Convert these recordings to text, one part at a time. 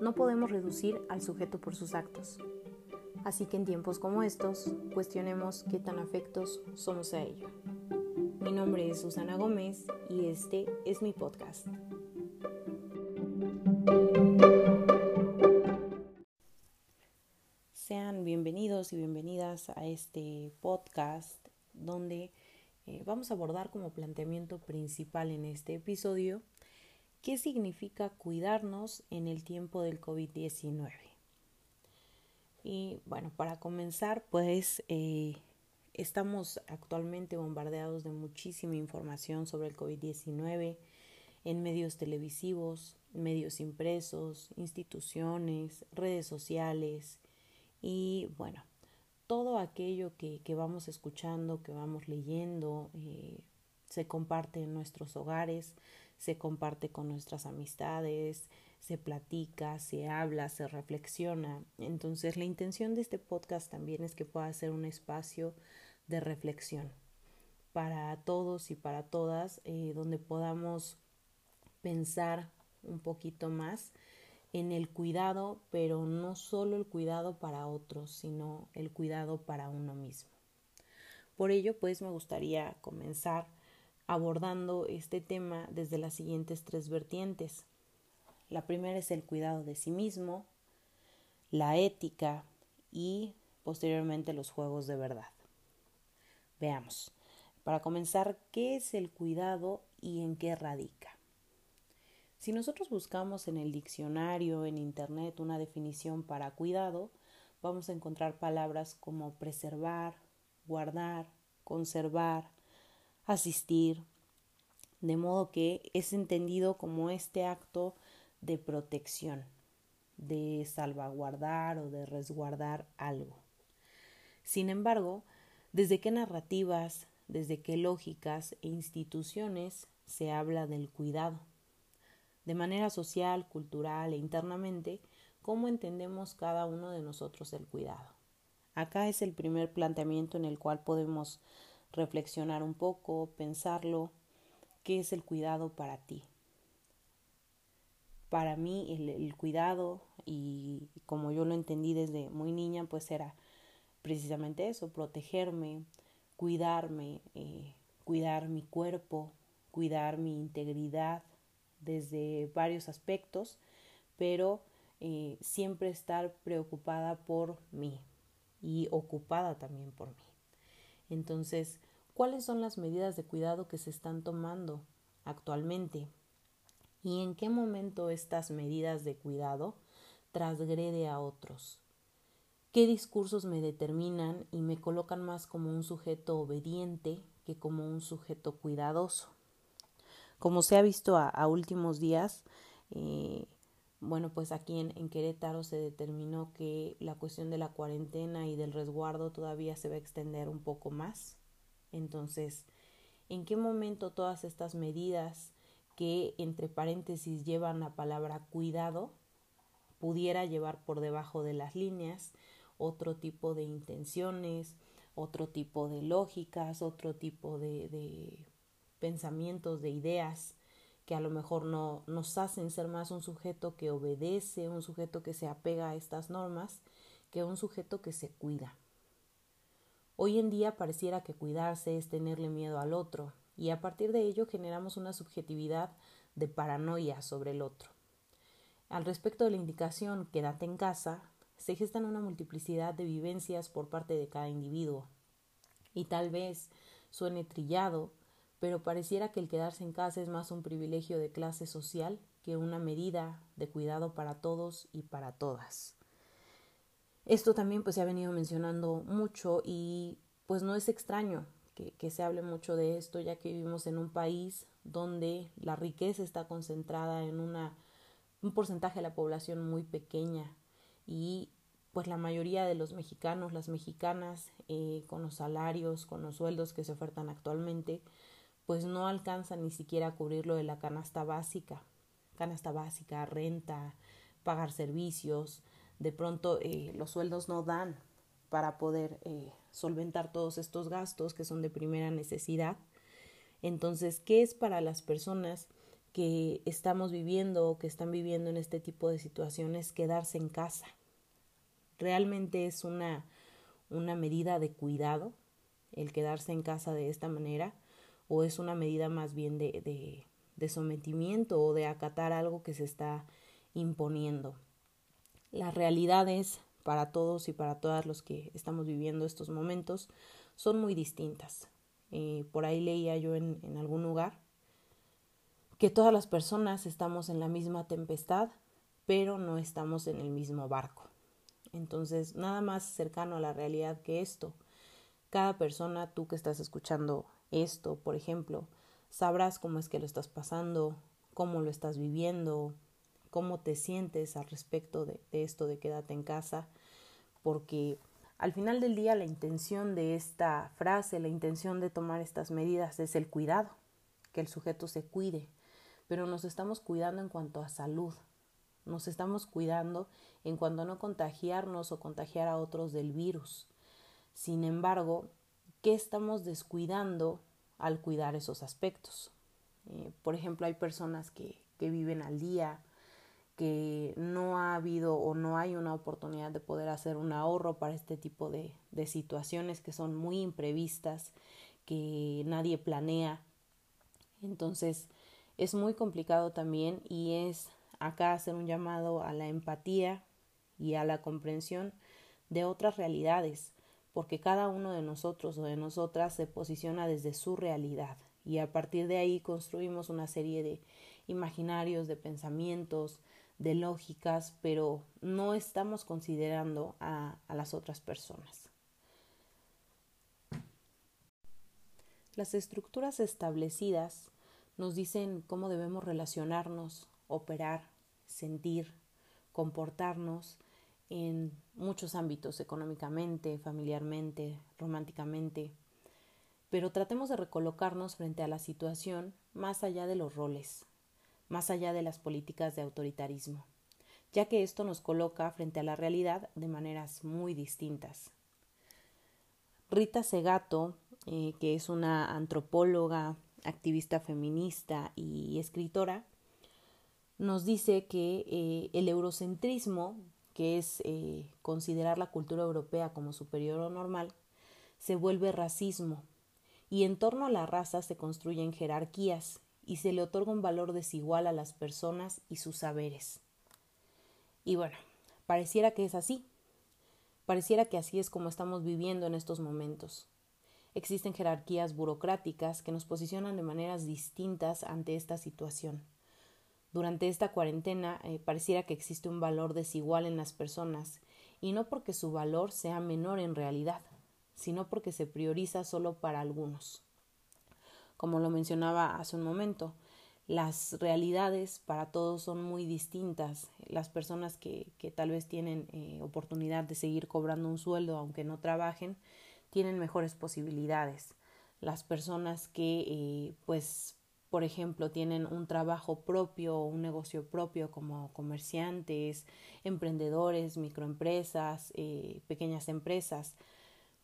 no podemos reducir al sujeto por sus actos. Así que en tiempos como estos, cuestionemos qué tan afectos somos a ello. Mi nombre es Susana Gómez y este es mi podcast. Sean bienvenidos y bienvenidas a este podcast donde eh, vamos a abordar como planteamiento principal en este episodio qué significa cuidarnos en el tiempo del COVID-19. Y bueno, para comenzar, pues eh, estamos actualmente bombardeados de muchísima información sobre el COVID-19 en medios televisivos, medios impresos, instituciones, redes sociales y bueno, todo aquello que, vamos escuchando, que vamos leyendo, eh, se comparte en nuestros hogares, se comparte con nuestras amistades, se platica, se habla, se reflexiona. Entonces la intención de este podcast también es que pueda ser un espacio de reflexión para todos y para todas, eh, donde podamos pensar un poquito más en el cuidado, pero no solo el cuidado para otros, sino el cuidado para uno mismo. Por ello, pues me gustaría comenzar abordando este tema desde las siguientes tres vertientes. La primera es el cuidado de sí mismo, la ética y posteriormente los juegos de verdad. Veamos, para comenzar, ¿qué es el cuidado y en qué radica? Si nosotros buscamos en el diccionario, en Internet, una definición para cuidado, vamos a encontrar palabras como preservar, guardar, conservar, asistir, de modo que es entendido como este acto de protección, de salvaguardar o de resguardar algo. Sin embargo, desde qué narrativas, desde qué lógicas e instituciones se habla del cuidado de manera social, cultural e internamente, cómo entendemos cada uno de nosotros el cuidado. Acá es el primer planteamiento en el cual podemos reflexionar un poco, pensarlo, qué es el cuidado para ti. Para mí el, cuidado, y como yo lo entendí desde muy niña, pues era precisamente eso, protegerme, cuidarme, eh, cuidar mi cuerpo, cuidar mi integridad, desde varios aspectos, pero eh, siempre estar preocupada por mí y ocupada también por mí. Entonces, ¿cuáles son las medidas de cuidado que se están tomando actualmente? ¿Y en qué momento estas medidas de cuidado transgrede a otros? ¿Qué discursos me determinan y me colocan más como un sujeto obediente que como un sujeto cuidadoso? Como se ha visto a, últimos días, eh, bueno, pues aquí en, en, Querétaro se determinó que la cuestión de la cuarentena y del resguardo todavía se va a extender un poco más. Entonces, ¿en qué momento todas estas medidas que entre paréntesis llevan la palabra cuidado pudiera llevar por debajo de las líneas otro tipo de intenciones, otro tipo de lógicas, otro tipo de, de pensamientos, de ideas que a lo mejor no nos hacen ser más un sujeto que obedece, un sujeto que se apega a estas normas, que un sujeto que se cuida. Hoy en día pareciera que cuidarse es tenerle miedo al otro, y a partir de ello generamos una subjetividad de paranoia sobre el otro. Al respecto de la indicación quédate en casa, se gestan una multiplicidad de vivencias por parte de cada individuo. Y tal vez suene trillado, pero pareciera que el quedarse en casa es más un privilegio de clase social que una medida de cuidado para todos y para todas. Esto también pues se ha venido mencionando mucho y pues no es extraño que, se hable mucho de esto ya que vivimos en un país donde la riqueza está concentrada en una, un porcentaje de la población muy pequeña y pues la mayoría de los mexicanos, las mexicanas, eh, con los salarios, con los sueldos que se ofertan actualmente, pues no alcanza ni siquiera a cubrir lo de la canasta básica, canasta básica, renta, pagar servicios, de pronto eh, los sueldos no dan para poder eh, solventar todos estos gastos que son de primera necesidad. Entonces, ¿qué es para las personas que estamos viviendo o que están viviendo en este tipo de situaciones quedarse en casa. Realmente es una, una medida de cuidado el quedarse en casa de esta manera o es una medida más bien de, de, sometimiento o de acatar algo que se está imponiendo. Las realidades para todos y para todas los que estamos viviendo estos momentos son muy distintas. Eh, por ahí leía yo en algún lugar que todas las personas estamos en la misma tempestad, pero no estamos en el mismo barco. Entonces, nada más cercano a la realidad que esto. Cada persona, tú que estás escuchando esto, por ejemplo, sabrás cómo es que lo estás pasando, cómo lo estás viviendo, cómo te sientes al respecto de, esto de quédate en casa, porque al final del día la intención de esta frase, la intención de tomar estas medidas es el cuidado, que el sujeto se cuide, pero nos estamos cuidando en cuanto a salud, nos estamos cuidando en cuanto a no contagiarnos o contagiar a otros del virus. Sin embargo, ¿qué estamos descuidando al cuidar esos aspectos? Eh, por ejemplo, hay personas que, que viven al día, que no ha habido o no hay una oportunidad de poder hacer un ahorro para este tipo de, de situaciones que son muy imprevistas, que nadie planea. Entonces, es muy complicado también y es acá hacer un llamado a la empatía y a la comprensión de otras realidades, porque cada uno de nosotros o de nosotras se posiciona desde su realidad y a partir de ahí construimos una serie de imaginarios, de pensamientos, de lógicas, pero no estamos considerando a, las otras personas. Las estructuras establecidas nos dicen cómo debemos relacionarnos, operar, sentir, comportarnos en muchos ámbitos, económicamente, familiarmente, románticamente. Pero tratemos de recolocarnos frente a la situación más allá de los roles, más allá de las políticas de autoritarismo, ya que esto nos coloca frente a la realidad de maneras muy distintas. Rita Segato, eh, que es una antropóloga, activista feminista y escritora, nos dice que eh, el eurocentrismo, que es eh, considerar la cultura europea como superior o normal, se vuelve racismo y en torno a la raza se construyen jerarquías y se le otorga un valor desigual a las personas y sus saberes. Y bueno, pareciera que es así. Pareciera que así es como estamos viviendo en estos momentos. Existen jerarquías burocráticas que nos posicionan de maneras distintas ante esta situación. Durante esta cuarentena eh, pareciera que existe un valor desigual en las personas, y no porque su valor sea menor en realidad, sino porque se prioriza solo para algunos. Como lo mencionaba hace un momento, las realidades para todos son muy distintas. Las personas que, tal vez tienen eh, oportunidad de seguir cobrando un sueldo aunque no trabajen, tienen mejores posibilidades. Las personas que, eh, pues, por ejemplo, tienen un trabajo propio un negocio propio como comerciantes, emprendedores, microempresas, eh, pequeñas empresas,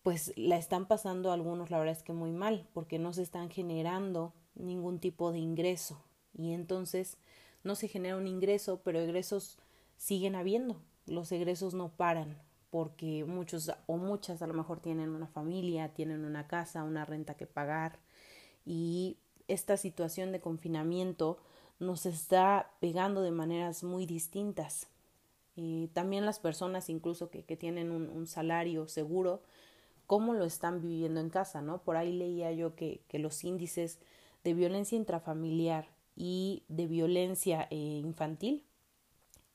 pues la están pasando algunos, la verdad es que muy mal, porque no se están generando ningún tipo de ingreso. Y entonces no se genera un ingreso, pero egresos siguen habiendo. Los egresos no paran, porque muchos o muchas a lo mejor tienen una familia, tienen una casa, una renta que pagar y esta situación de confinamiento nos está pegando de maneras muy distintas. Eh, también las personas incluso que, que tienen un, salario seguro, cómo lo están viviendo en casa, ¿no? Por ahí leía yo que, que los índices de violencia intrafamiliar y de violencia eh, infantil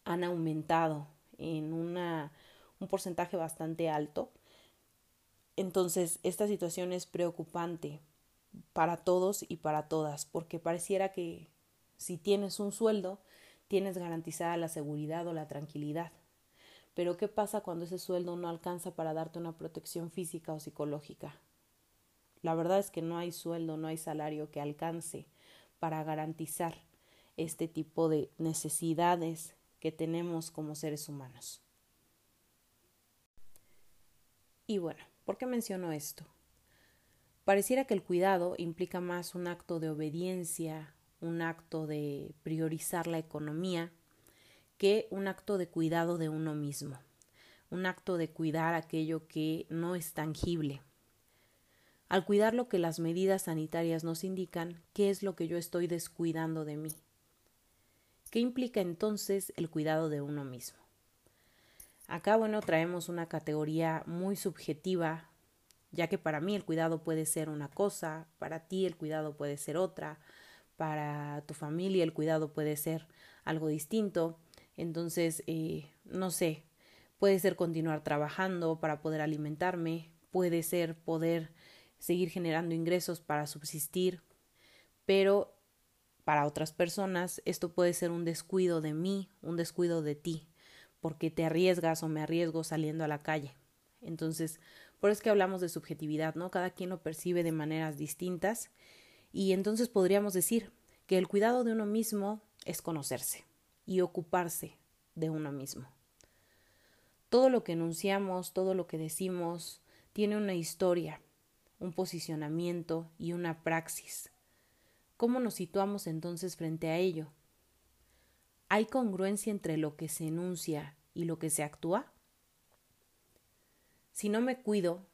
han aumentado en una un porcentaje bastante alto. Entonces, esta situación es preocupante para todos y para todas, porque pareciera que si tienes un sueldo, tienes garantizada la seguridad o la tranquilidad. Pero ¿qué pasa cuando ese sueldo no alcanza para darte una protección física o psicológica? La verdad es que no hay sueldo, no hay salario que alcance para garantizar este tipo de necesidades que tenemos como seres humanos. Y bueno, ¿por qué menciono esto? Pareciera que el cuidado implica más un acto de obediencia un acto de priorizar la economía que un acto de cuidado de uno mismo, un acto de cuidar aquello que no es tangible. Al cuidar lo que las medidas sanitarias nos indican, ¿qué es lo que yo estoy descuidando de mí? ¿Qué implica entonces el cuidado de uno mismo? Acá, bueno, traemos una categoría muy subjetiva, ya que para mí el cuidado puede ser una cosa, para ti el cuidado puede ser otra, para tu familia el cuidado puede ser algo distinto. Entonces, eh, no sé, puede ser continuar trabajando para poder alimentarme, puede ser poder seguir generando ingresos para subsistir, pero para otras personas esto puede ser un descuido de mí, un descuido de ti, porque te arriesgas o me arriesgo saliendo a la calle. Entonces, por eso es que hablamos de subjetividad, ¿no? Cada quien lo percibe de maneras distintas y entonces podríamos decir que el cuidado de uno mismo es conocerse y ocuparse de uno mismo. Todo lo que enunciamos, todo lo que decimos, tiene una historia, un posicionamiento y una praxis. ¿Cómo nos situamos entonces frente a ello? ¿Hay congruencia entre lo que se enuncia y lo que se actúa? Si no me cuido,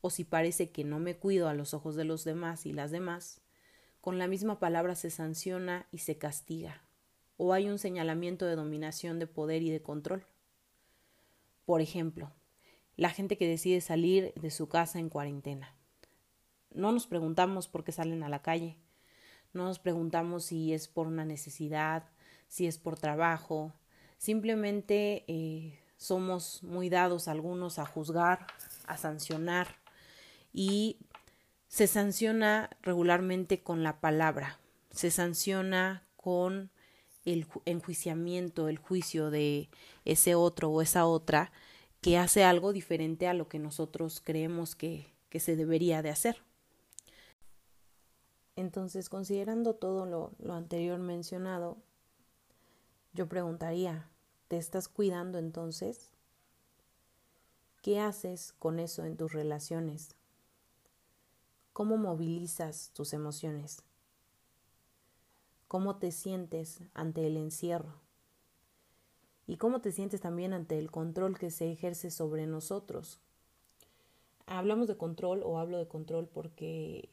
o si parece que no me cuido a los ojos de los demás y las demás, con la misma palabra se sanciona y se castiga, o hay un señalamiento de dominación de poder y de control. Por ejemplo, la gente que decide salir de su casa en cuarentena. No nos preguntamos por qué salen a la calle, no nos preguntamos si es por una necesidad, si es por trabajo, simplemente eh, somos muy dados algunos a juzgar, a sancionar y se sanciona regularmente con la palabra, se sanciona con el enjuiciamiento, el juicio de ese otro o esa otra que hace algo diferente a lo que nosotros creemos que, que se debería de hacer. Entonces, considerando todo lo, lo anterior mencionado, yo preguntaría, ¿Te estás cuidando entonces? ¿Qué haces con eso en tus relaciones? ¿Cómo movilizas tus emociones? ¿Cómo te sientes ante el encierro? ¿Y cómo te sientes también ante el control que se ejerce sobre nosotros? Hablamos de control o hablo de control porque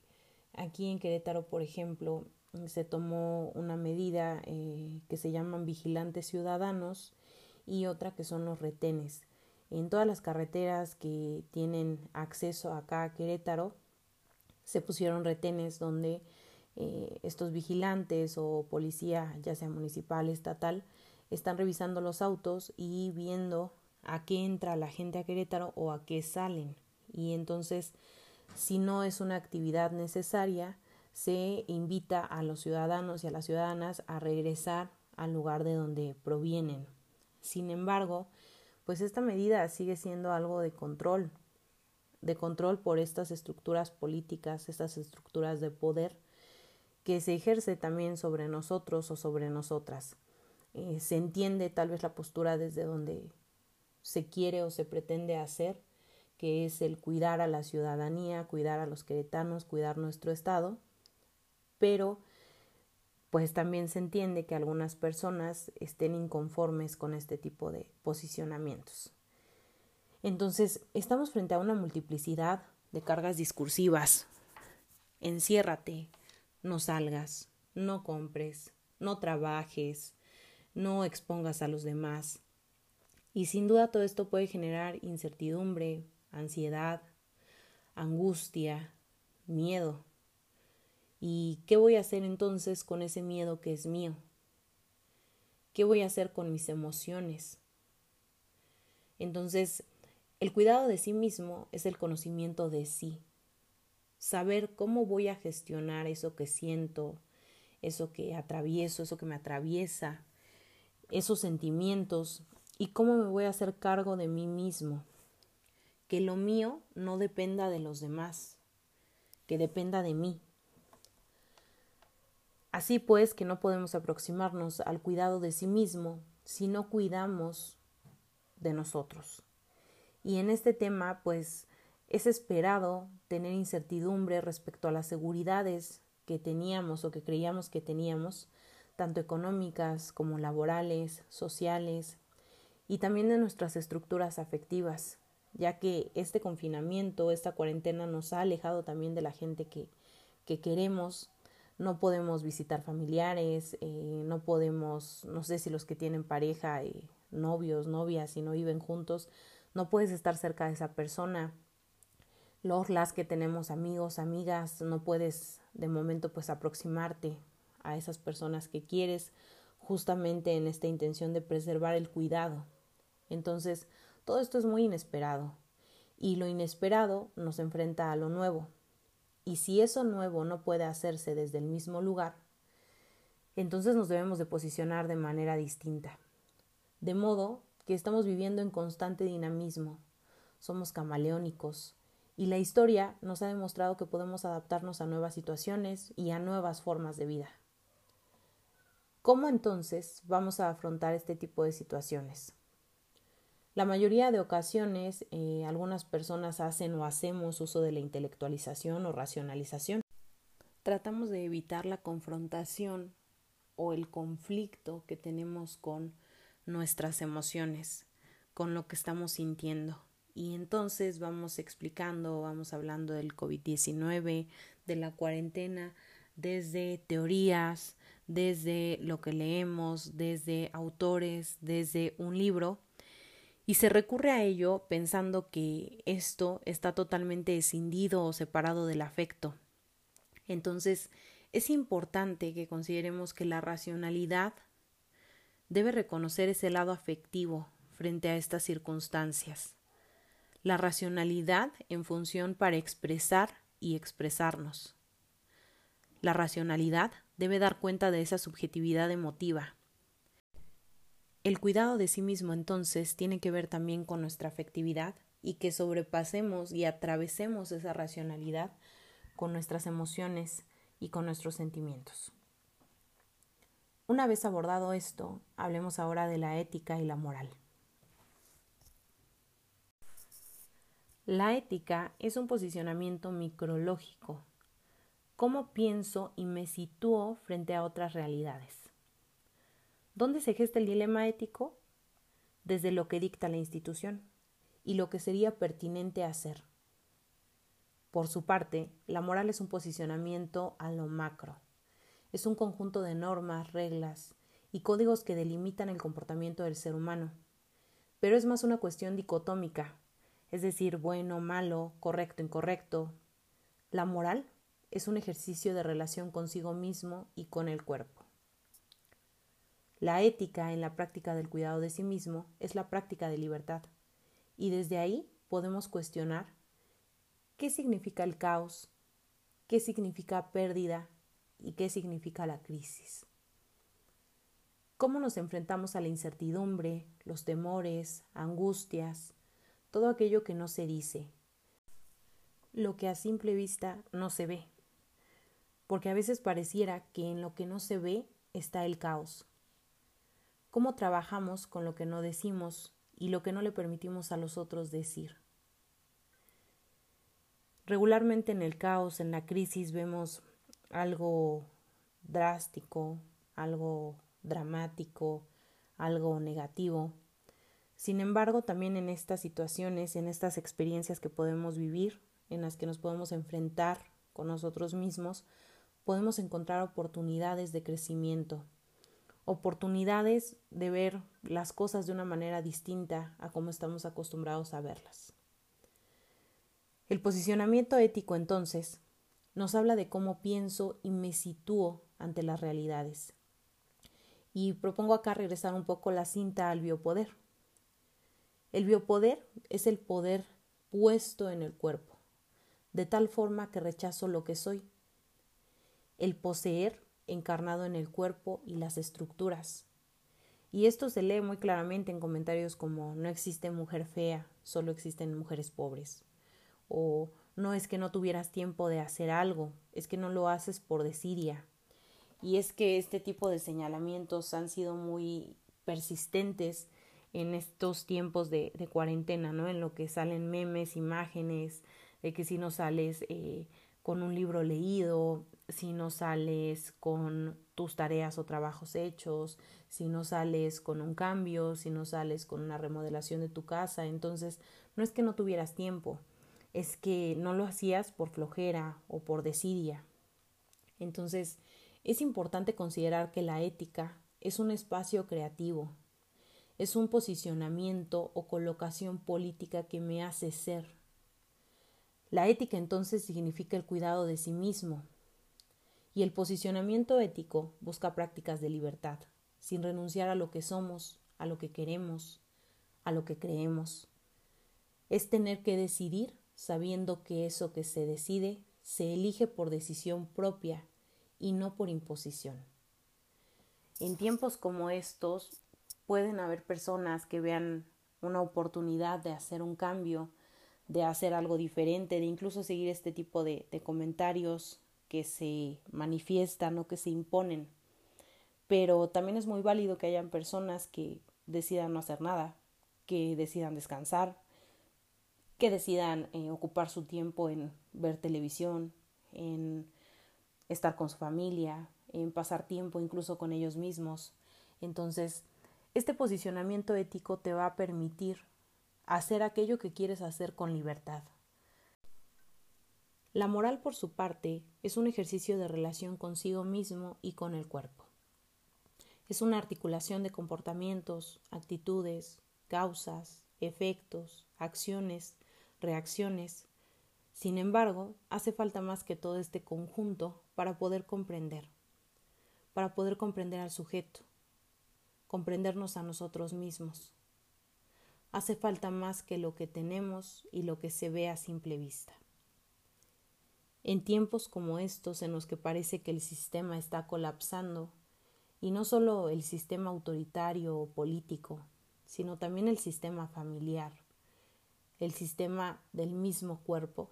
aquí en Querétaro, por ejemplo, se tomó una medida eh, que se llaman vigilantes ciudadanos y otra que son los retenes. En todas las carreteras que tienen acceso acá a Querétaro se pusieron retenes donde eh, estos vigilantes o policía, ya sea municipal, estatal, están revisando los autos y viendo a qué entra la gente a Querétaro o a qué salen. Y entonces, si no es una actividad necesaria, se invita a los ciudadanos y a las ciudadanas a regresar al lugar de donde provienen. Sin embargo, pues esta medida sigue siendo algo de control, de control por estas estructuras políticas, estas estructuras de poder que se ejerce también sobre nosotros o sobre nosotras. Eh, se entiende tal vez la postura desde donde se quiere o se pretende hacer, que es el cuidar a la ciudadanía, cuidar a los queretanos, cuidar nuestro Estado, pero pues también se entiende que algunas personas estén inconformes con este tipo de posicionamientos. Entonces, estamos frente a una multiplicidad de cargas discursivas. Enciérrate, no salgas, no compres, no trabajes, no expongas a los demás. Y sin duda todo esto puede generar incertidumbre, ansiedad, angustia, miedo. ¿Y qué voy a hacer entonces con ese miedo que es mío? ¿Qué voy a hacer con mis emociones? Entonces, el cuidado de sí mismo es el conocimiento de sí. Saber cómo voy a gestionar eso que siento, eso que atravieso, eso que me atraviesa, esos sentimientos y cómo me voy a hacer cargo de mí mismo. Que lo mío no dependa de los demás, que dependa de mí. Así pues que no podemos aproximarnos al cuidado de sí mismo si no cuidamos de nosotros. Y en este tema, pues, es esperado tener incertidumbre respecto a las seguridades que teníamos o que creíamos que teníamos, tanto económicas como laborales, sociales, y también de nuestras estructuras afectivas, ya que este confinamiento, esta cuarentena nos ha alejado también de la gente que, que queremos, no podemos visitar familiares, eh, no podemos, no sé si los que tienen pareja, eh, novios, novias, si no viven juntos, no puedes estar cerca de esa persona. Los, las que tenemos amigos, amigas, no puedes de momento pues aproximarte a esas personas que quieres justamente en esta intención de preservar el cuidado. Entonces, todo esto es muy inesperado y lo inesperado nos enfrenta a lo nuevo. Y si eso nuevo no puede hacerse desde el mismo lugar, entonces nos debemos de posicionar de manera distinta. De modo que estamos viviendo en constante dinamismo, somos camaleónicos, y la historia nos ha demostrado que podemos adaptarnos a nuevas situaciones y a nuevas formas de vida. ¿Cómo entonces vamos a afrontar este tipo de situaciones? La mayoría de ocasiones eh, algunas personas hacen o hacemos uso de la intelectualización o racionalización. Tratamos de evitar la confrontación o el conflicto que tenemos con nuestras emociones, con lo que estamos sintiendo. Y entonces vamos explicando, vamos hablando del COVID-19, de la cuarentena, desde teorías, desde lo que leemos, desde autores, desde un libro y se recurre a ello pensando que esto está totalmente escindido o separado del afecto. Entonces, es importante que consideremos que la racionalidad debe reconocer ese lado afectivo frente a estas circunstancias. La racionalidad en función para expresar y expresarnos. La racionalidad debe dar cuenta de esa subjetividad emotiva, el cuidado de sí mismo entonces tiene que ver también con nuestra afectividad y que sobrepasemos y atravesemos esa racionalidad con nuestras emociones y con nuestros sentimientos. Una vez abordado esto, hablemos ahora de la ética y la moral. La ética es un posicionamiento micrológico. ¿Cómo pienso y me sitúo frente a otras realidades? ¿Dónde se gesta el dilema ético? Desde lo que dicta la institución y lo que sería pertinente hacer. Por su parte, la moral es un posicionamiento a lo macro. Es un conjunto de normas, reglas y códigos que delimitan el comportamiento del ser humano. Pero es más una cuestión dicotómica, es decir, bueno, malo, correcto, incorrecto. La moral es un ejercicio de relación consigo mismo y con el cuerpo. La ética en la práctica del cuidado de sí mismo es la práctica de libertad, y desde ahí podemos cuestionar qué significa el caos, qué significa pérdida y qué significa la crisis. ¿Cómo nos enfrentamos a la incertidumbre, los temores, angustias, todo aquello que no se dice, lo que a simple vista no se ve? Porque a veces pareciera que en lo que no se ve está el caos cómo trabajamos con lo que no decimos y lo que no le permitimos a los otros decir. Regularmente en el caos, en la crisis, vemos algo drástico, algo dramático, algo negativo. Sin embargo, también en estas situaciones, en estas experiencias que podemos vivir, en las que nos podemos enfrentar con nosotros mismos, podemos encontrar oportunidades de crecimiento, oportunidades de ver las cosas de una manera distinta a como estamos acostumbrados a verlas. El posicionamiento ético, entonces, nos habla de cómo pienso y me sitúo ante las realidades. Y propongo acá regresar un poco la cinta al biopoder. El biopoder es el poder puesto en el cuerpo, de tal forma que rechazo lo que soy. El poseer encarnado en el cuerpo y las estructuras. Y esto se lee muy claramente en comentarios como no existe mujer fea, solo existen mujeres pobres. O no es que no tuvieras tiempo de hacer algo, es que no lo haces por desidia. Y es que este tipo de señalamientos han sido muy persistentes en estos tiempos de, de cuarentena, ¿no? En lo que salen memes, imágenes, de que si no sales eh, con un libro leído, si no sales con tus tareas o trabajos hechos, si no sales con un cambio, si no sales con una remodelación de tu casa. Entonces, no es que no tuvieras tiempo, es que no lo hacías por flojera o por desidia. Entonces, es importante considerar que la ética es un espacio creativo, es un posicionamiento o colocación política que me hace ser. La ética entonces significa el cuidado de sí mismo, y el posicionamiento ético busca prácticas de libertad, sin renunciar a lo que somos, a lo que queremos, a lo que creemos. Es tener que decidir sabiendo que eso que se decide se elige por decisión propia y no por imposición. En tiempos como estos pueden haber personas que vean una oportunidad de hacer un cambio, de hacer algo diferente, de incluso seguir este tipo de, de comentarios que se manifiestan o que se imponen. Pero también es muy válido que hayan personas que decidan no hacer nada, que decidan descansar, que decidan eh, ocupar su tiempo en ver televisión, en estar con su familia, en pasar tiempo incluso con ellos mismos. Entonces, este posicionamiento ético te va a permitir hacer aquello que quieres hacer con libertad. La moral, por su parte, es un ejercicio de relación consigo mismo y con el cuerpo. Es una articulación de comportamientos, actitudes, causas, efectos, acciones, reacciones. Sin embargo, hace falta más que todo este conjunto para poder comprender, para poder comprender al sujeto, comprendernos a nosotros mismos. Hace falta más que lo que tenemos y lo que se ve a simple vista. En tiempos como estos en los que parece que el sistema está colapsando, y no solo el sistema autoritario o político, sino también el sistema familiar, el sistema del mismo cuerpo,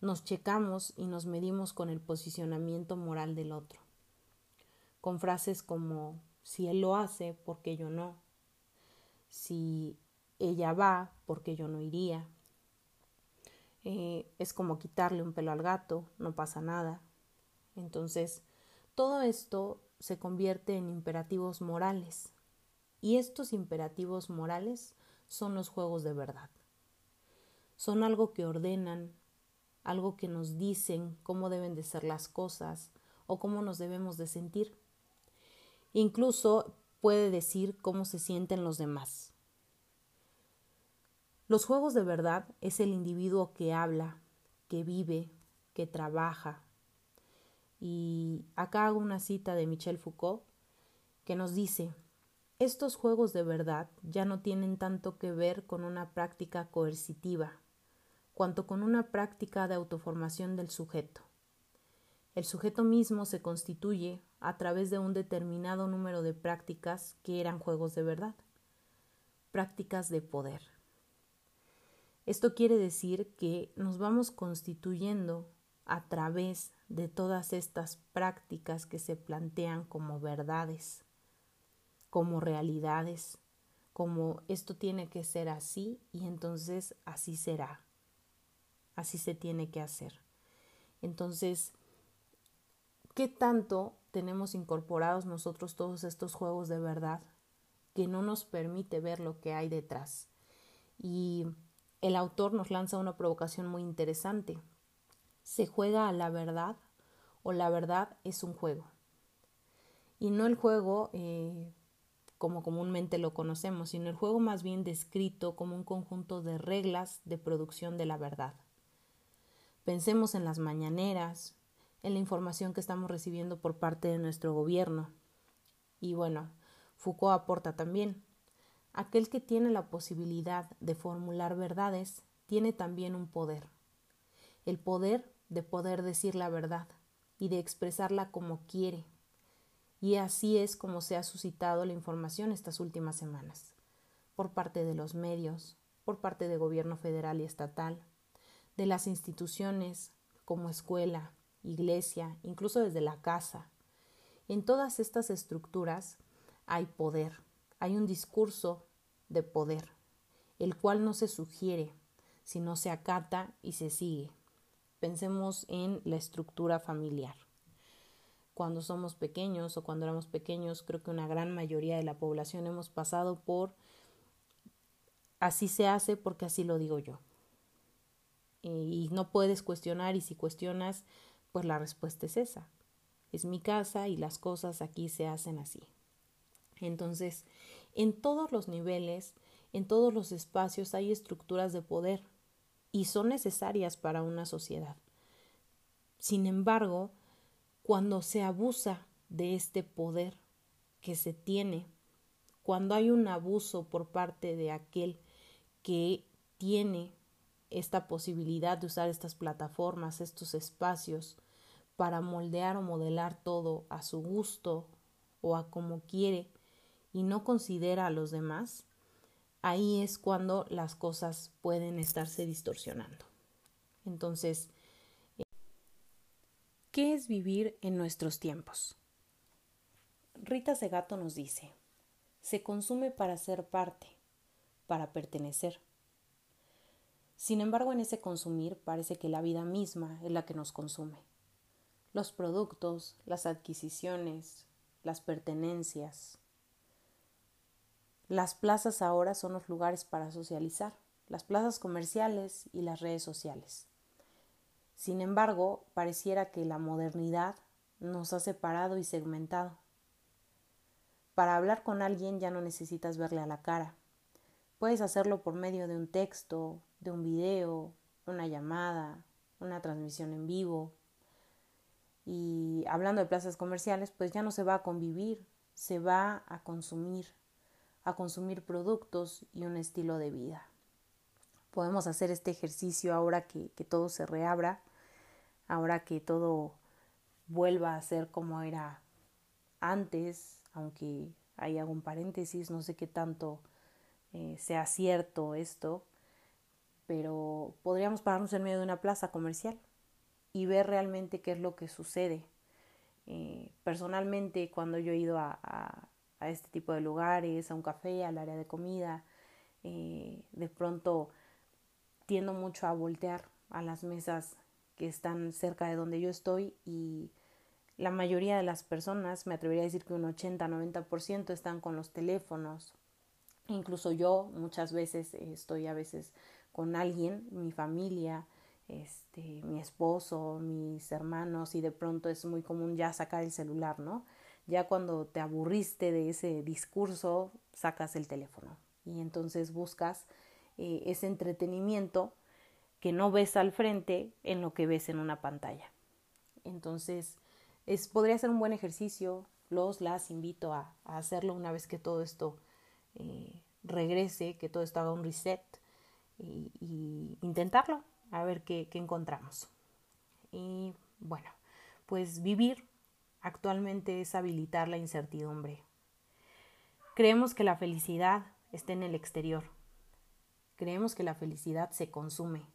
nos checamos y nos medimos con el posicionamiento moral del otro, con frases como si él lo hace, porque yo no? Si ella va, porque yo no iría? Eh, es como quitarle un pelo al gato, no pasa nada. Entonces, todo esto se convierte en imperativos morales. Y estos imperativos morales son los juegos de verdad. Son algo que ordenan, algo que nos dicen cómo deben de ser las cosas o cómo nos debemos de sentir. Incluso puede decir cómo se sienten los demás. Los juegos de verdad es el individuo que habla, que vive, que trabaja. Y acá hago una cita de Michel Foucault que nos dice, estos juegos de verdad ya no tienen tanto que ver con una práctica coercitiva, cuanto con una práctica de autoformación del sujeto. El sujeto mismo se constituye a través de un determinado número de prácticas que eran juegos de verdad, prácticas de poder. Esto quiere decir que nos vamos constituyendo a través de todas estas prácticas que se plantean como verdades, como realidades, como esto tiene que ser así y entonces así será, así se tiene que hacer. Entonces, ¿qué tanto tenemos incorporados nosotros todos estos juegos de verdad que no nos permite ver lo que hay detrás? Y el autor nos lanza una provocación muy interesante. ¿Se juega a la verdad o la verdad es un juego? Y no el juego eh, como comúnmente lo conocemos, sino el juego más bien descrito como un conjunto de reglas de producción de la verdad. Pensemos en las mañaneras, en la información que estamos recibiendo por parte de nuestro gobierno. Y bueno, Foucault aporta también Aquel que tiene la posibilidad de formular verdades tiene también un poder. El poder de poder decir la verdad y de expresarla como quiere. Y así es como se ha suscitado la información estas últimas semanas, por parte de los medios, por parte del gobierno federal y estatal, de las instituciones como escuela, iglesia, incluso desde la casa. En todas estas estructuras hay poder, hay un discurso de poder, el cual no se sugiere, sino se acata y se sigue. Pensemos en la estructura familiar. Cuando somos pequeños o cuando éramos pequeños, creo que una gran mayoría de la población hemos pasado por así se hace porque así lo digo yo. y no puedes cuestionar y si cuestionas, pues la respuesta es esa. Es mi casa y las cosas aquí se hacen así. Entonces, en todos los niveles, en todos los espacios hay estructuras de poder y son necesarias para una sociedad. Sin embargo, cuando se abusa de este poder que se tiene, cuando hay un abuso por parte de aquel que tiene esta posibilidad de usar estas plataformas, estos espacios, para moldear o modelar todo a su gusto o a como quiere y no considera a los demás, ahí es cuando las cosas pueden estarse distorsionando. Entonces, ¿qué es vivir en nuestros tiempos? Rita Segato nos dice, se consume para ser parte, para pertenecer. Sin embargo, en ese consumir parece que la vida misma es la que nos consume. Los productos, las adquisiciones, las pertenencias. Las plazas ahora son los lugares para socializar, las plazas comerciales y las redes sociales. Sin embargo, pareciera que la modernidad nos ha separado y segmentado. Para hablar con alguien ya no necesitas verle a la cara, Puedes hacerlo por medio de un texto, de un video, una llamada, una transmisión en vivo. Y hablando de plazas comerciales, pues ya no se va a convivir, se va a consumir, a consumir productos y un estilo de vida. Podemos hacer este ejercicio ahora que, que todo se reabra, ahora que todo vuelva a ser como era antes, aunque hay algún paréntesis, no sé qué tanto eh, sea cierto esto, pero podríamos pararnos en medio de una plaza comercial y ver realmente qué es lo que sucede. Eh, personalmente, cuando yo he ido a, este tipo de lugares, a un café, al área de comida, eh, de pronto tiendo mucho a voltear a las mesas que están cerca de donde yo estoy y la mayoría de las personas, me atrevería a decir que un 80-90% están con los teléfonos Incluso yo muchas veces estoy a veces con alguien, mi familia, este, mi esposo, mis hermanos, y de pronto es muy común ya sacar el celular, ¿no? Ya cuando te aburriste de ese discurso, sacas el teléfono y entonces buscas eh, ese entretenimiento que no ves al frente en lo que ves en una pantalla. Entonces, es, podría ser un buen ejercicio, los las invito a, hacerlo una vez que todo esto eh, regrese, que todo esto haga un reset y, intentarlo, a ver qué encontramos. Y bueno, pues vivir actualmente es habilitar la incertidumbre. Creemos que la felicidad está en el exterior. Creemos que la felicidad se consume.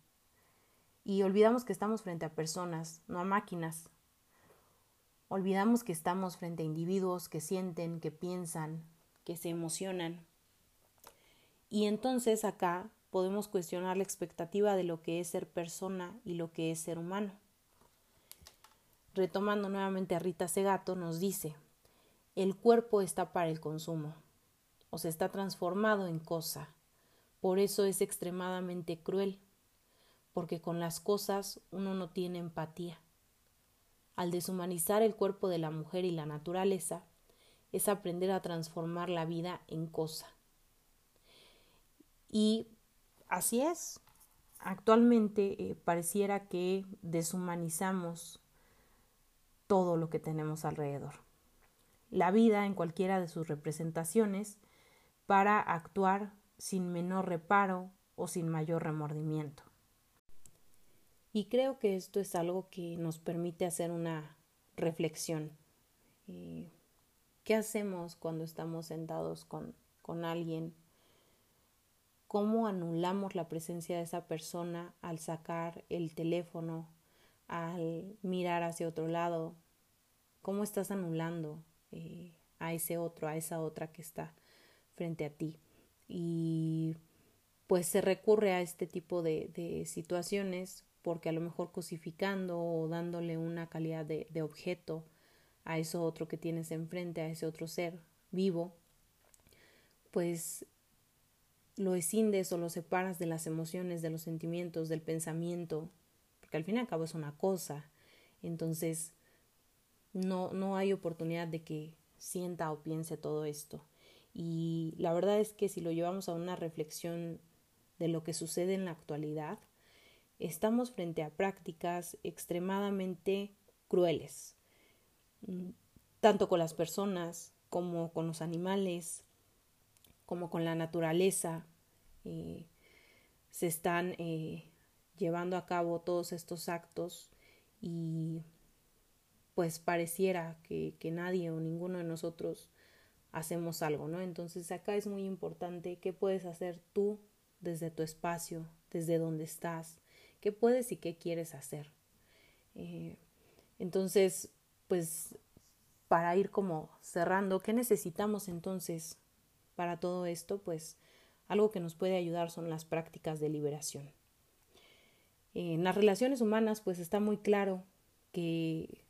Y olvidamos que estamos frente a personas, no a máquinas. Olvidamos que estamos frente a individuos que sienten, que piensan, que se emocionan. Y entonces acá podemos cuestionar la expectativa de lo que es ser persona y lo que es ser humano. Retomando nuevamente a Rita Segato, nos dice, el cuerpo está para el consumo, o se está transformado en cosa. Por eso es extremadamente cruel, porque con las cosas uno no tiene empatía. Al deshumanizar el cuerpo de la mujer y la naturaleza, es aprender a transformar la vida en cosa. Y así es. Actualmente eh, pareciera que deshumanizamos todo lo que tenemos alrededor. La vida en cualquiera de sus representaciones para actuar sin menor reparo o sin mayor remordimiento. Y creo que esto es algo que nos permite hacer una reflexión. Eh, ¿Qué hacemos cuando estamos sentados con, con alguien cómo anulamos la presencia de esa persona al sacar el teléfono, al mirar hacia otro lado, cómo estás anulando eh, a ese otro, a esa otra que está frente a ti. Y pues se recurre a este tipo de, situaciones porque a lo mejor cosificando o dándole una calidad de, de objeto a eso otro que tienes enfrente, a ese otro ser vivo, pues lo escindes o lo separas de las emociones, de los sentimientos, del pensamiento, porque al fin y al cabo es una cosa. Entonces, no, no hay oportunidad de que sienta o piense todo esto. Y la verdad es que si lo llevamos a una reflexión de lo que sucede en la actualidad, estamos frente a prácticas extremadamente crueles, tanto con las personas como con los animales, como con la naturaleza. Eh, se están eh, llevando a cabo todos estos actos y pues pareciera que, que nadie o ninguno de nosotros hacemos algo, ¿no? Entonces acá es muy importante qué puedes hacer tú desde tu espacio, desde donde estás, qué puedes y qué quieres hacer. Eh, entonces, pues para ir como cerrando, ¿qué necesitamos entonces para todo esto? Pues algo que nos puede ayudar son las prácticas de liberación. En las relaciones humanas, pues está muy claro que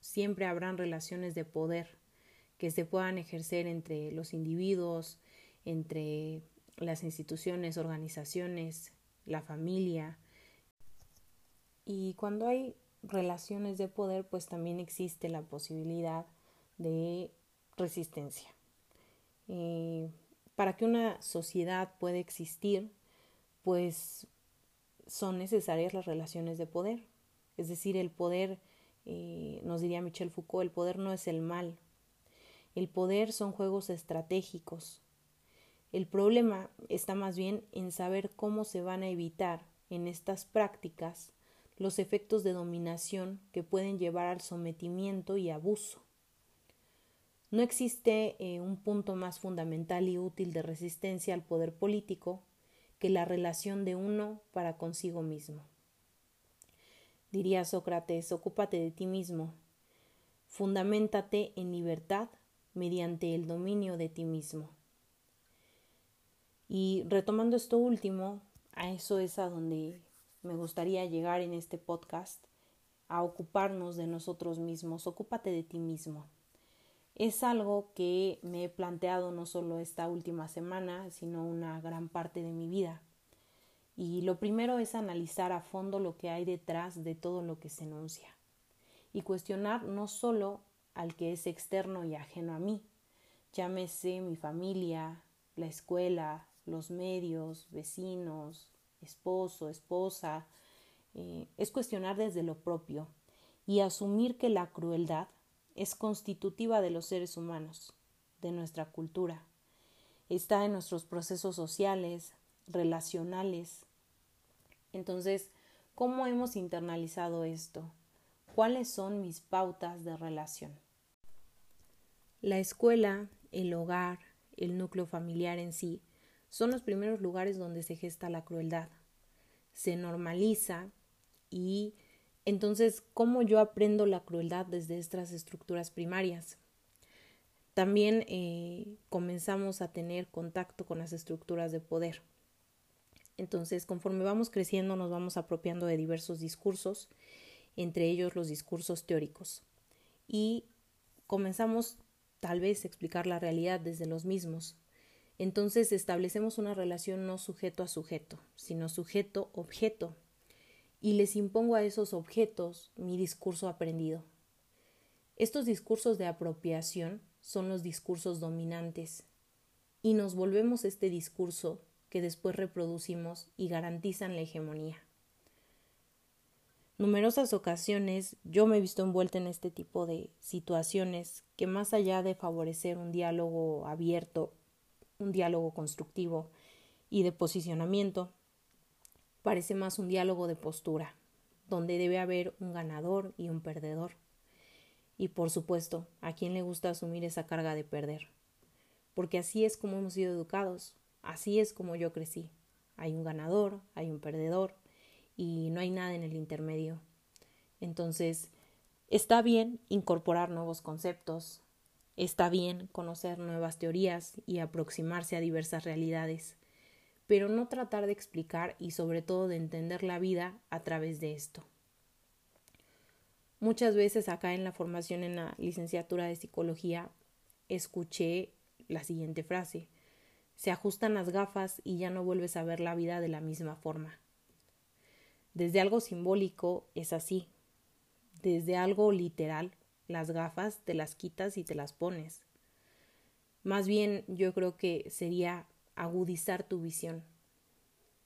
siempre habrán relaciones de poder que se puedan ejercer entre los individuos, entre las instituciones, organizaciones, la familia. Y cuando hay relaciones de poder, pues también existe la posibilidad de resistencia. Eh, para que una sociedad pueda existir, pues son necesarias las relaciones de poder. Es decir, el poder, eh, nos diría Michel Foucault, el poder no es el mal. El poder son juegos estratégicos, el problema está más bien en saber cómo se van a evitar en estas prácticas los efectos de dominación que pueden llevar al sometimiento y abuso. No existe eh, un punto más fundamental y útil de resistencia al poder político que la relación de uno para consigo mismo. Diría Sócrates, ocúpate de ti mismo, fundamentate en libertad mediante el dominio de ti mismo. Y retomando esto último, a eso es a donde me gustaría llegar en este podcast, a ocuparnos de nosotros mismos, ocúpate de ti mismo. Es algo que me he planteado no solo esta última semana, sino una gran parte de mi vida. Y lo primero es analizar a fondo lo que hay detrás de todo lo que se enuncia. Y cuestionar no solo al que es externo y ajeno a mí, llámese mi familia, la escuela, los medios, vecinos, esposo, esposa, eh, es cuestionar desde lo propio y asumir que la crueldad es constitutiva de los seres humanos, de nuestra cultura. Está en nuestros procesos sociales, relacionales. Entonces, ¿cómo hemos internalizado esto? ¿Cuáles son mis pautas de relación? La escuela, el hogar, el núcleo familiar en sí, son los primeros lugares donde se gesta la crueldad. Se normaliza y entonces, ¿cómo yo aprendo la crueldad desde estas estructuras primarias? También eh, comenzamos a tener contacto con las estructuras de poder. Entonces, conforme vamos creciendo, nos vamos apropiando de diversos discursos, entre ellos los discursos teóricos. Y comenzamos tal vez a explicar la realidad desde los mismos, entonces establecemos una relación no sujeto a sujeto, sino sujeto-objeto, y les impongo a esos objetos mi discurso aprendido. Estos discursos de apropiación son los discursos dominantes, y nos volvemos este discurso que después reproducimos y garantizan la hegemonía. Numerosas ocasiones yo me he visto envuelta en este tipo de situaciones que más allá de favorecer un diálogo abierto un diálogo constructivo y de posicionamiento, parece más un diálogo de postura, donde debe haber un ganador y un perdedor. Y por supuesto, ¿a quién le gusta asumir esa carga de perder? Porque así es como hemos sido educados, así es como yo crecí. Hay un ganador, hay un perdedor y no hay nada en el intermedio. Entonces, está bien incorporar nuevos conceptos, Está bien conocer nuevas teorías y aproximarse a diversas realidades, pero no tratar de explicar y sobre todo de entender la vida a través de esto. Muchas veces acá en la formación en la licenciatura de psicología escuché la siguiente frase. Se ajustan las gafas y ya no vuelves a ver la vida de la misma forma. Desde algo simbólico es así. Desde algo literal, las gafas te las quitas y te las pones. Más bien yo creo que sería agudizar tu visión,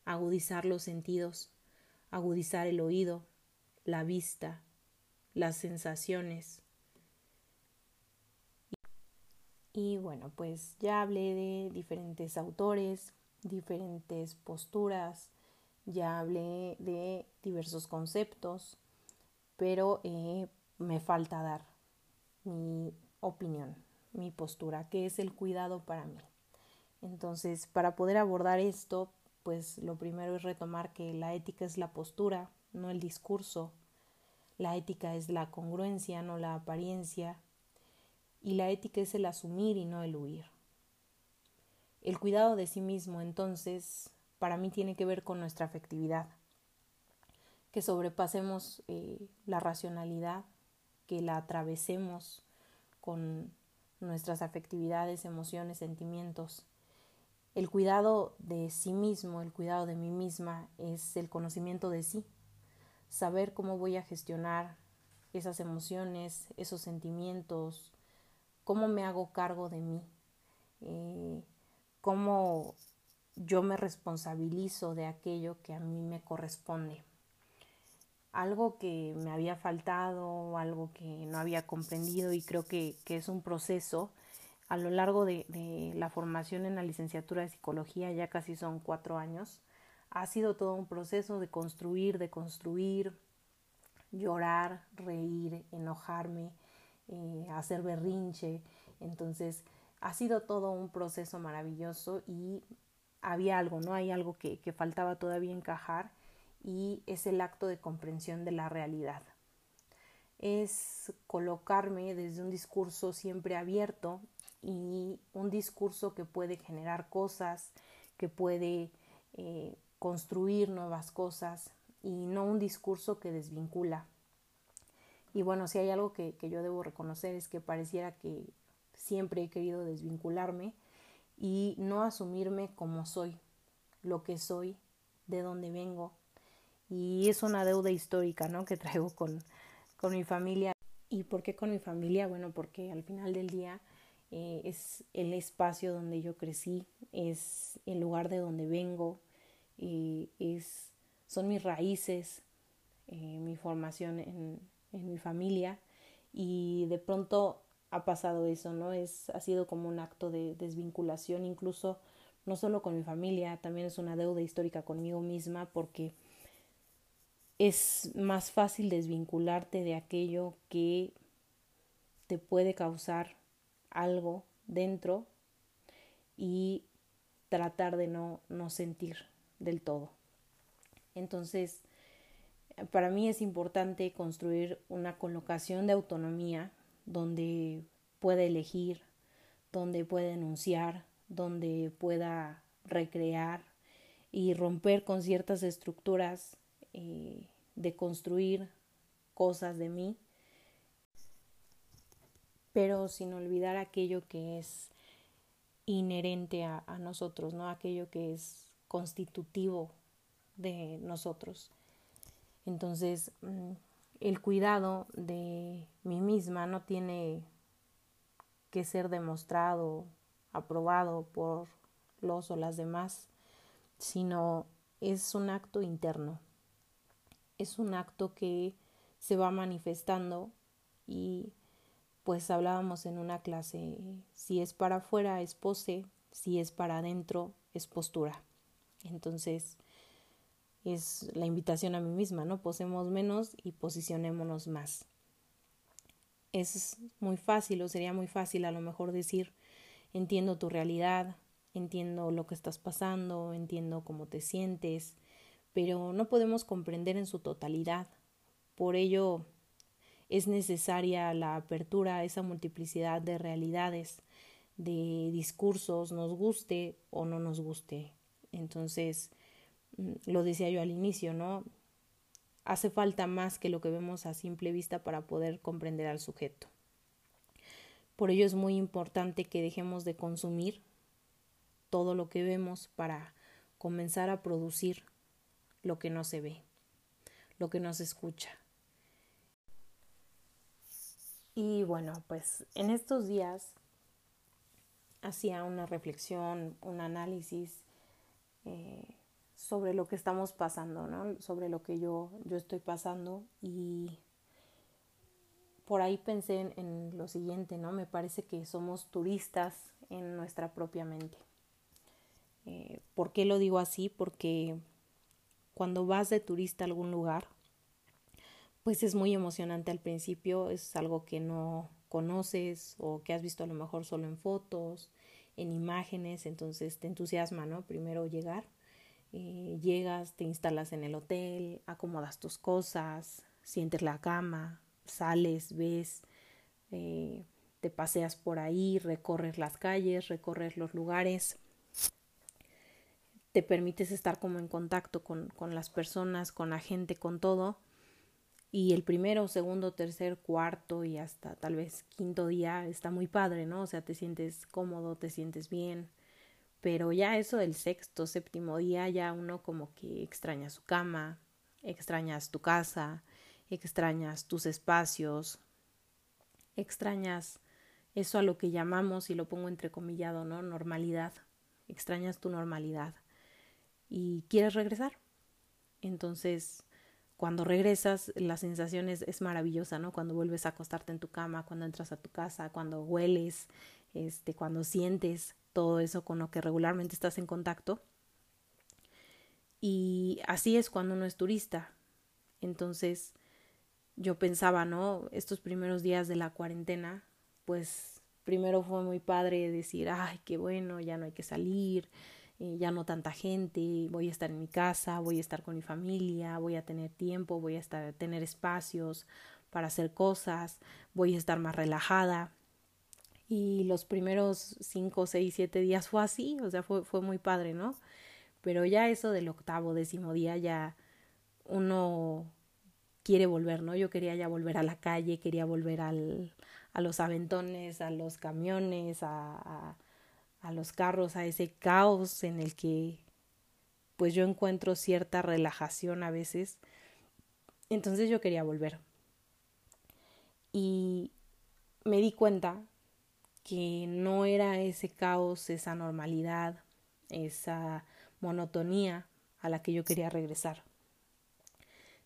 agudizar los sentidos, agudizar el oído, la vista, las sensaciones. Y bueno, pues ya hablé de diferentes autores, diferentes posturas, ya hablé de diversos conceptos, pero eh, me falta dar mi opinión, mi postura, que es el cuidado para mí. Entonces, para poder abordar esto, pues lo primero es retomar que la ética es la postura, no el discurso. La ética es la congruencia, no la apariencia. Y la ética es el asumir y no el huir. El cuidado de sí mismo, entonces, para mí tiene que ver con nuestra afectividad. Que sobrepasemos eh, la racionalidad, que la atravesemos con nuestras afectividades, emociones, sentimientos el cuidado de sí mismo, el cuidado de mí misma es el conocimiento de sí, saber cómo voy a gestionar esas emociones, esos sentimientos, cómo me hago cargo de mí, eh, cómo yo me responsabilizo de aquello que a mí me corresponde. Algo que me había faltado, algo que no había comprendido y creo que, que es un proceso a lo largo de, la formación en la licenciatura de psicología, ya casi son cuatro años, ha sido todo un proceso de construir, de construir, llorar, reír, enojarme, eh, hacer berrinche. Entonces, ha sido todo un proceso maravilloso y había algo, ¿no? Hay algo que, que faltaba todavía encajar y es el acto de comprensión de la realidad. Es colocarme desde un discurso siempre abierto y un discurso que puede generar cosas, que puede eh, construir nuevas cosas y no un discurso que desvincula. Y bueno, si hay algo que, que yo debo reconocer es que pareciera que siempre he querido desvincularme y no asumirme como soy, lo que soy, de dónde vengo. Y es una deuda histórica, ¿no? Que traigo con, con mi familia. ¿Y por qué con mi familia? Bueno, porque al final del día eh, es el espacio donde yo crecí, es el lugar de donde vengo, eh, es, son mis raíces, eh, mi formación en, en, mi familia y de pronto ha pasado eso, ¿no? Es, ha sido como un acto de desvinculación, incluso no solo con mi familia, también es una deuda histórica conmigo misma porque es más fácil desvincularte de aquello que te puede causar algo dentro y tratar de no, no sentir del todo. Entonces, para mí es importante construir una colocación de autonomía donde pueda elegir, donde pueda enunciar, donde pueda recrear y romper con ciertas estructuras eh, de construir cosas de mí pero sin olvidar aquello que es inherente a, nosotros, ¿no? Aquello que es constitutivo de nosotros. Entonces, mm, el cuidado de mí misma no tiene que ser demostrado, aprobado por los o las demás, sino es un acto interno. Es un acto que se va manifestando y pues hablábamos en una clase, si es para afuera es pose, si es para adentro es postura. Entonces es la invitación a mí misma, ¿no? Posemos menos y posicionémonos más. Es muy fácil o sería muy fácil a lo mejor decir, entiendo tu realidad, entiendo lo que estás pasando, entiendo cómo te sientes, pero no podemos comprender en su totalidad. Por ello, es necesaria la apertura a esa multiplicidad de realidades, de discursos, nos guste o no nos guste Entonces, mm, lo decía yo al inicio, ¿no? Hace falta más que lo que vemos a simple vista para poder comprender al sujeto. Por ello es muy importante que dejemos de consumir todo lo que vemos para comenzar a producir lo que no se ve, lo que no se escucha. Y bueno, pues en estos días hacía una reflexión, un análisis eh, sobre lo que estamos pasando, ¿no? Sobre lo que yo, yo estoy pasando y por ahí pensé en, lo siguiente, ¿no? Me parece que somos turistas en nuestra propia mente. Eh, ¿Por qué lo digo así? Porque cuando vas de turista a algún lugar, pues es muy emocionante al principio, es algo que no conoces o que has visto a lo mejor solo en fotos, en imágenes, entonces te entusiasma, ¿no? Primero llegar, eh, llegas, te instalas en el hotel, acomodas tus cosas, sientes la cama, sales, ves, eh, te paseas por ahí, recorres las calles, recorres los lugares, te permites estar como en contacto con, con las personas, con la gente, con todo. Y el primero, segundo, tercer, cuarto y hasta tal vez quinto día está muy padre, ¿no? O sea, te sientes cómodo, te sientes bien. Pero ya eso del sexto, séptimo día, ya uno como que extraña su cama, extrañas tu casa, extrañas tus espacios, extrañas eso a lo que llamamos, y lo pongo entrecomillado, ¿no? Normalidad. Extrañas tu normalidad y quieres regresar. Entonces, cuando regresas, la sensación es, es, maravillosa, ¿no? Cuando vuelves a acostarte en tu cama, cuando entras a tu casa, cuando hueles, este, cuando sientes todo eso con lo que regularmente estás en contacto. Y así es cuando uno es turista. Entonces, yo pensaba, ¿no? Estos primeros días de la cuarentena, pues primero fue muy padre decir, ay, qué bueno, ya no hay que salir, eh, ya no tanta gente, voy a estar en mi casa, voy a estar con mi familia, voy a tener tiempo, voy a estar, tener espacios para hacer cosas, voy a estar más relajada. Y los primeros cinco, seis, siete días fue así, o sea, fue, fue muy padre, ¿no? Pero ya eso del octavo, décimo día, ya uno quiere volver, ¿no? Yo quería ya volver a la calle, quería volver al, a los aventones, a los camiones, a los carros, a ese caos en el que pues yo encuentro cierta relajación a veces. Entonces yo quería volver. Y me di cuenta que no era ese caos, esa normalidad, esa monotonía a la que yo quería regresar,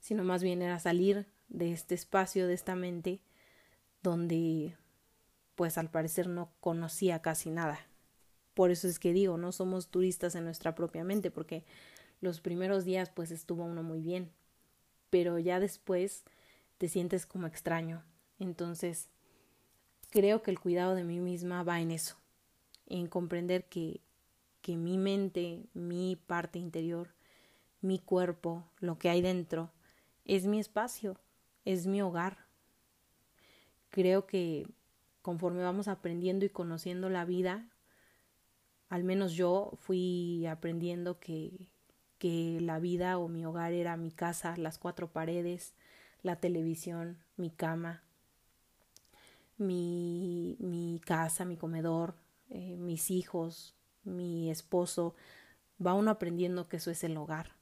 sino más bien era salir de este espacio, de esta mente, donde pues al parecer no conocía casi nada. Por eso es que digo, no somos turistas en nuestra propia mente, porque los primeros días pues estuvo uno muy bien, pero ya después te sientes como extraño. Entonces, creo que el cuidado de mí misma va en eso, en comprender que, que mi mente, mi parte interior, mi cuerpo, lo que hay dentro, es mi espacio, es mi hogar. Creo que conforme vamos aprendiendo y conociendo la vida, al menos yo fui aprendiendo que, que la vida o mi hogar era mi casa, las cuatro paredes, la televisión, mi cama, mi, mi casa, mi comedor, eh, mis hijos, mi esposo. Va uno aprendiendo que eso es el hogar.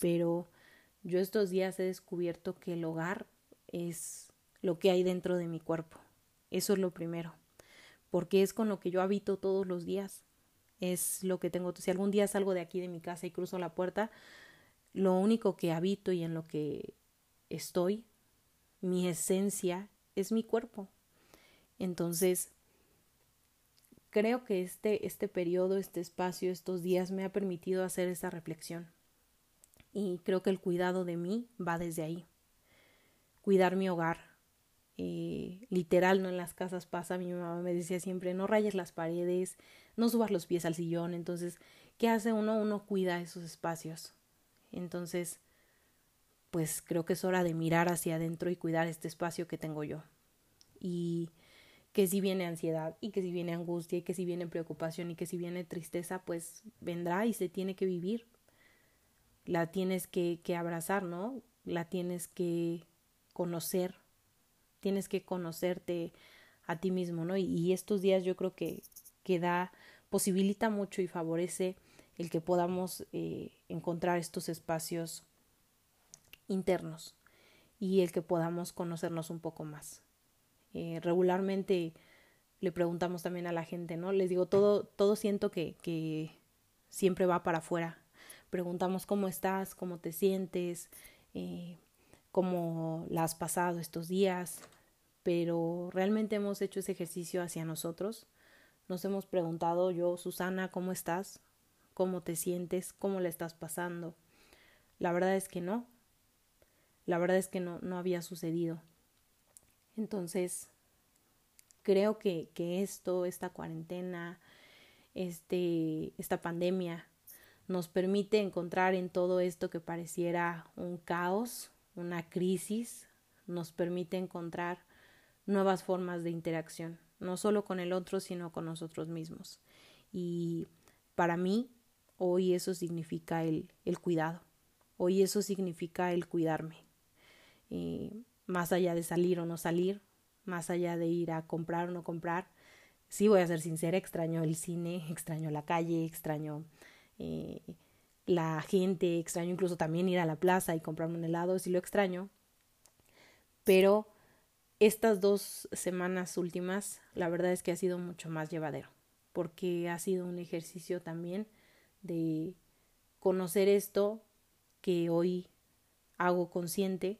Pero yo estos días he descubierto que el hogar es lo que hay dentro de mi cuerpo. Eso es lo primero. Porque es con lo que yo habito todos los días es lo que tengo. Si algún día salgo de aquí de mi casa y cruzo la puerta, lo único que habito y en lo que estoy, mi esencia, es mi cuerpo. Entonces, creo que este, este periodo, este espacio, estos días me ha permitido hacer esa reflexión. Y creo que el cuidado de mí va desde ahí. Cuidar mi hogar, eh, literal, no en las casas pasa, mi mamá me decía siempre, no rayes las paredes, no subas los pies al sillón, entonces, ¿qué hace uno? Uno cuida esos espacios. Entonces, pues creo que es hora de mirar hacia adentro y cuidar este espacio que tengo yo. Y que si viene ansiedad y que si viene angustia y que si viene preocupación y que si viene tristeza, pues vendrá y se tiene que vivir. La tienes que, que abrazar, ¿no? La tienes que conocer, tienes que conocerte a ti mismo, ¿no? Y, estos días yo creo que, que da, posibilita mucho y favorece el que podamos eh, encontrar estos espacios internos y el que podamos conocernos un poco más. Eh, regularmente le preguntamos también a la gente, ¿no? Les digo, todo, todo siento que, que siempre va para afuera. Preguntamos cómo estás, cómo te sientes, eh, cómo la has pasado estos días, pero realmente hemos hecho ese ejercicio hacia nosotros. Nos hemos preguntado, yo, Susana, ¿cómo estás? ¿Cómo te sientes? ¿Cómo le estás pasando? La verdad es que no. La verdad es que no, no había sucedido. Entonces, creo que, que esto, esta cuarentena, este, esta pandemia, nos permite encontrar en todo esto que pareciera un caos, una crisis, nos permite encontrar nuevas formas de interacción, no solo con el otro, sino con nosotros mismos. Y para mí, hoy eso significa el, el cuidado, hoy eso significa el cuidarme. Eh, más allá de salir o no salir, más allá de ir a comprar o no comprar, sí voy a ser sincera, extraño el cine, extraño la calle, extraño eh, la gente, extraño incluso también ir a la plaza y comprarme un helado, sí lo extraño, pero estas dos semanas últimas, la verdad es que ha sido mucho más llevadero, porque ha sido un ejercicio también de conocer esto que hoy hago consciente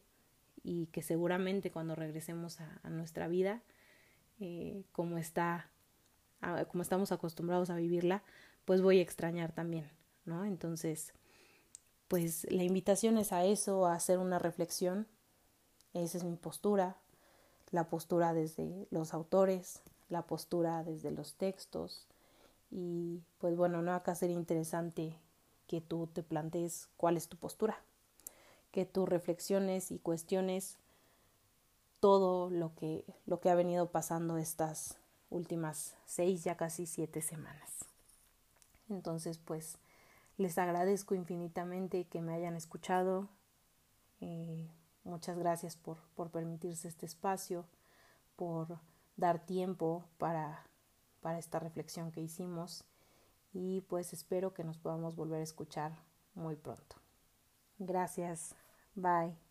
y que seguramente cuando regresemos a, nuestra vida, eh, como está, como estamos acostumbrados a vivirla, pues voy a extrañar también, ¿no? Entonces, pues la invitación es a eso, a hacer una reflexión. Esa es mi postura, la postura desde los autores, la postura desde los textos. Y pues bueno, no acá sería interesante que tú te plantees cuál es tu postura, que tú reflexiones y cuestiones todo lo que, lo que ha venido pasando estas últimas seis, ya casi siete semanas. Entonces, pues les agradezco infinitamente que me hayan escuchado. Eh, muchas gracias por, por permitirse este espacio, por dar tiempo para, para esta reflexión que hicimos y pues espero que nos podamos volver a escuchar muy pronto. Gracias. Bye.